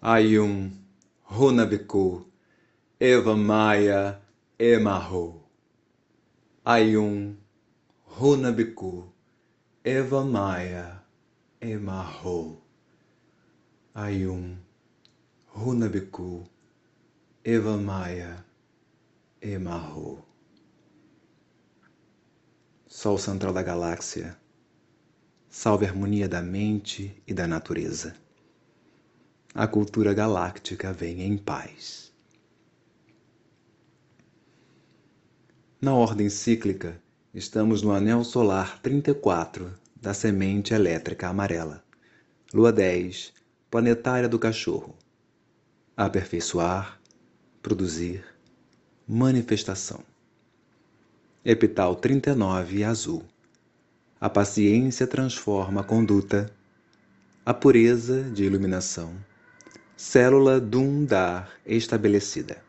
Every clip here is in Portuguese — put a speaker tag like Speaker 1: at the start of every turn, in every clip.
Speaker 1: Ayum, Runabiku, Eva Maia, Emarro. Ayum, Runabiku, Eva Maia, Emarro. Ayum, Runabiku, Eva Maia, Emarro. Sol central da galáxia, salve a harmonia da mente e da natureza a cultura galáctica vem em paz. Na ordem cíclica, estamos no anel solar 34 da semente elétrica amarela, lua 10, planetária do cachorro. Aperfeiçoar, produzir, manifestação. Epital 39 azul. A paciência transforma a conduta, a pureza de iluminação Célula Dundar estabelecida.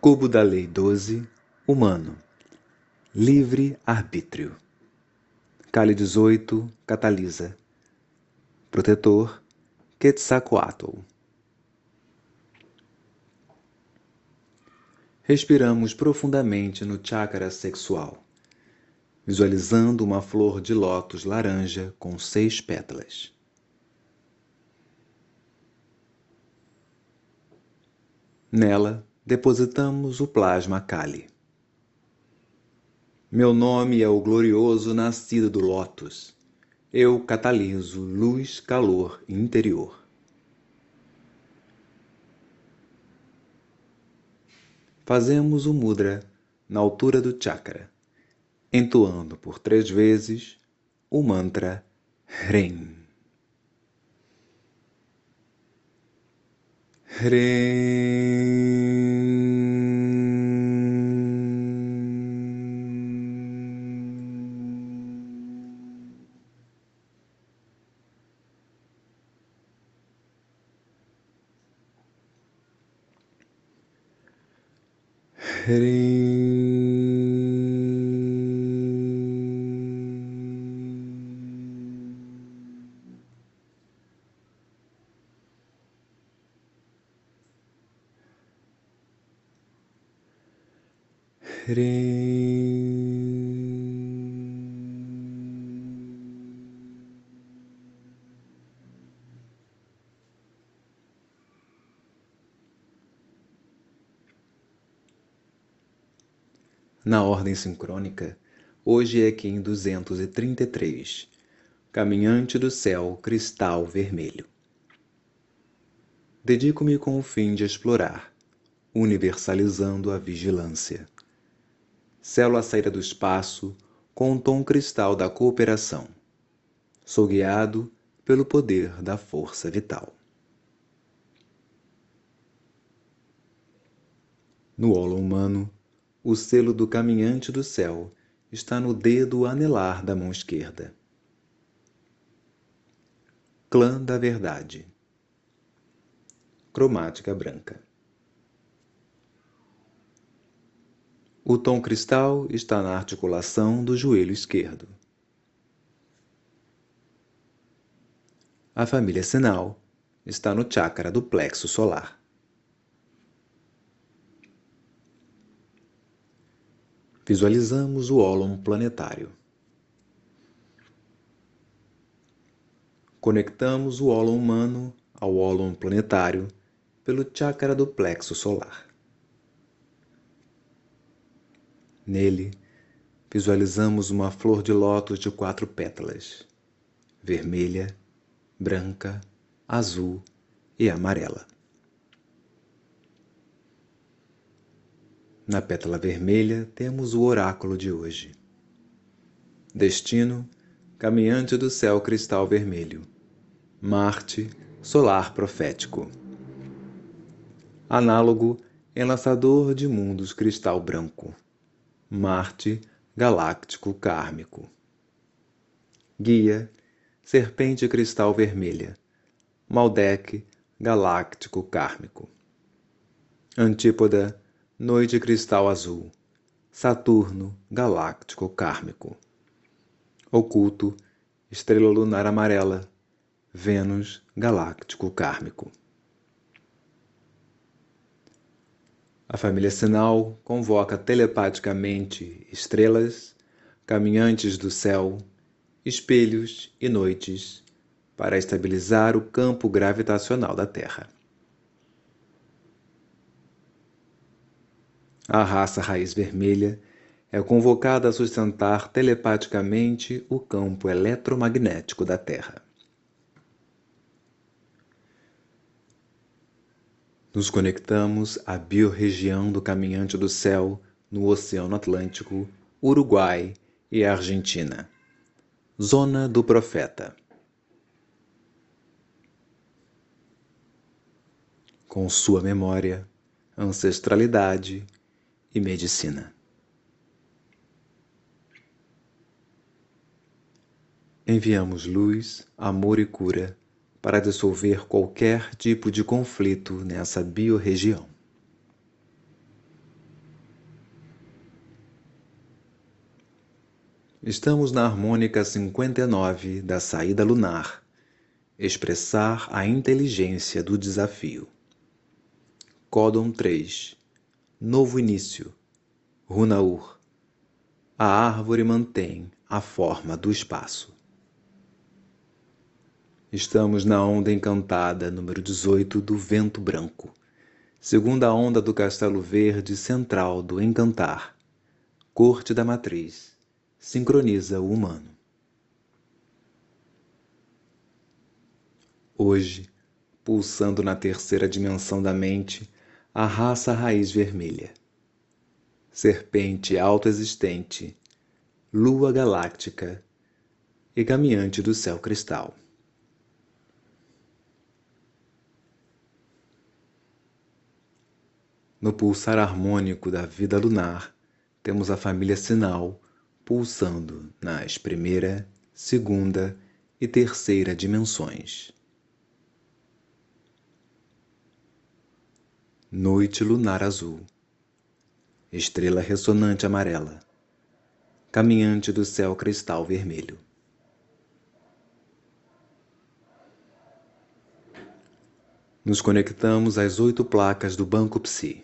Speaker 1: Cubo da Lei 12, humano. Livre arbítrio. Cali 18, catalisa. Protetor, Quetzalcoatl. Respiramos profundamente no chakra sexual, visualizando uma flor de lótus laranja com seis pétalas. Nela, depositamos o plasma Kali. Meu nome é o glorioso nascido do Lótus. Eu cataliso luz, calor interior. Fazemos o mudra na altura do chakra, entoando por três vezes o mantra Hidden. Hidden. Na ordem sincrônica, hoje é Kim 233, Caminhante do Céu Cristal Vermelho. Dedico-me com o fim de explorar, universalizando a vigilância. Célula saída do espaço com o tom cristal da cooperação. Sou guiado pelo poder da força vital. No holo humano, o selo do caminhante do céu está no dedo anelar da mão esquerda. Clã da Verdade. Cromática branca. O tom cristal está na articulação do joelho esquerdo. A família sinal está no chakra do plexo solar. Visualizamos o ólon planetário. Conectamos o ólon humano ao ólon planetário pelo chakra do plexo solar. Nele, visualizamos uma flor de lótus de quatro pétalas: vermelha, branca, azul e amarela. Na pétala vermelha temos o oráculo de hoje. Destino: caminhante do céu cristal vermelho. Marte, solar profético. Análogo, enlaçador de mundos cristal branco. Marte, galáctico kármico. Guia, serpente cristal vermelha. Maldek, galáctico kármico. Antípoda, noite cristal azul. Saturno, galáctico kármico. Oculto, estrela lunar amarela, Vênus galáctico kármico. A família Sinal convoca telepaticamente estrelas, caminhantes do céu, espelhos e noites para estabilizar o campo gravitacional da Terra. A raça raiz vermelha é convocada a sustentar telepaticamente o campo eletromagnético da Terra. Nos conectamos à biorregião do Caminhante do Céu no Oceano Atlântico, Uruguai e Argentina. Zona do Profeta. Com sua memória, ancestralidade e medicina. Enviamos luz, amor e cura para dissolver qualquer tipo de conflito nessa biorregião. Estamos na harmônica 59 da saída lunar, expressar a inteligência do desafio. Códon 3 Novo início Runaur A árvore mantém a forma do espaço. Estamos na onda encantada número 18 do Vento Branco, segunda onda do Castelo Verde central do Encantar, Corte da Matriz, sincroniza o humano. Hoje, pulsando na terceira dimensão da mente, a raça raiz vermelha. Serpente autoexistente, lua galáctica e caminhante do céu cristal. No pulsar harmônico da vida lunar, temos a família sinal pulsando nas primeira, segunda e terceira dimensões. Noite lunar azul, estrela ressonante amarela, caminhante do céu cristal vermelho. Nos conectamos às oito placas do Banco Psi.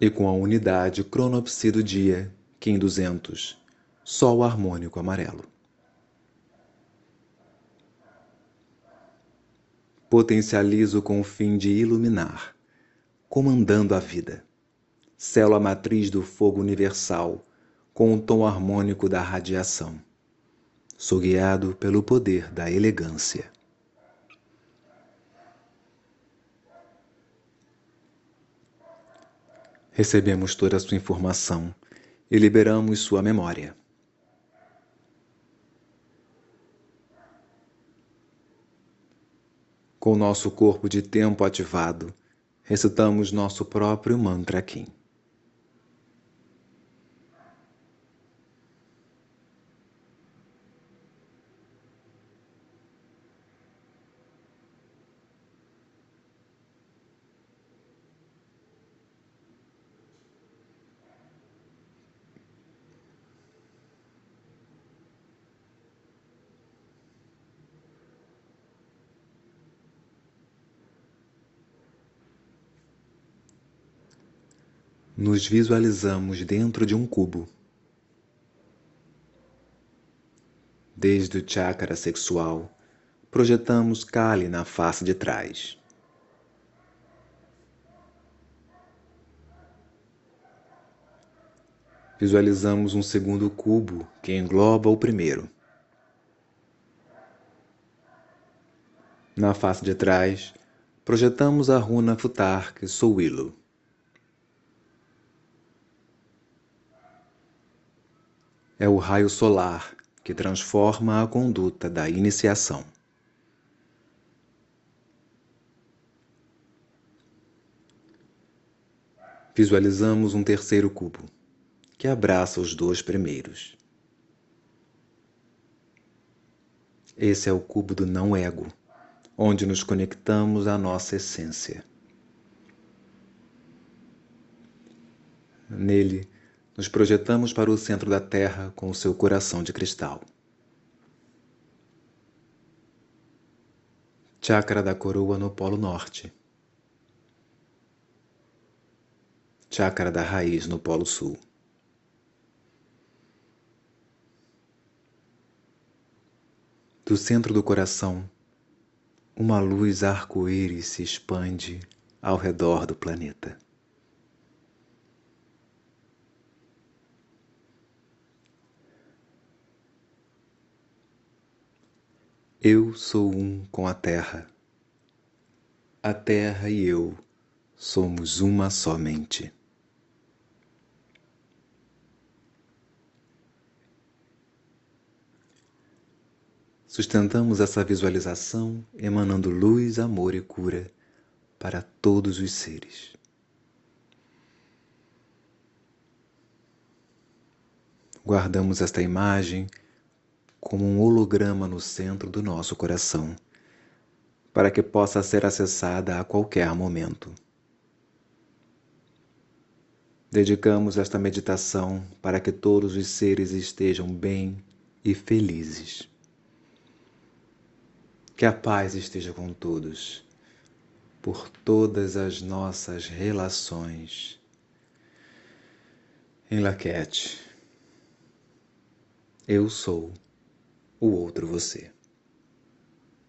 Speaker 1: e com a unidade cronopsi do dia, Kim 200, Sol harmônico amarelo. potencializo com o fim de iluminar, comandando a vida. célula matriz do fogo universal com o tom harmônico da radiação. Sou guiado pelo poder da elegância. Recebemos toda a sua informação e liberamos sua memória. Com nosso corpo de tempo ativado, recitamos nosso próprio mantra Kim. Nos visualizamos dentro de um cubo. Desde o chakra sexual, projetamos Kali na face de trás. Visualizamos um segundo cubo que engloba o primeiro. Na face de trás, projetamos a runa Futark Souilo. É o raio solar que transforma a conduta da iniciação. Visualizamos um terceiro cubo que abraça os dois primeiros. Esse é o cubo do não-ego, onde nos conectamos à nossa essência. Nele, nos projetamos para o centro da Terra com o seu coração de cristal. Chakra da coroa no Polo Norte. Chakra da raiz no Polo Sul. Do centro do coração, uma luz arco-íris se expande ao redor do planeta. Eu sou um com a terra. A terra e eu somos uma só mente. Sustentamos essa visualização emanando luz, amor e cura para todos os seres. Guardamos esta imagem como um holograma no centro do nosso coração, para que possa ser acessada a qualquer momento. Dedicamos esta meditação para que todos os seres estejam bem e felizes. Que a paz esteja com todos, por todas as nossas relações. Em Laquete, eu sou o outro você.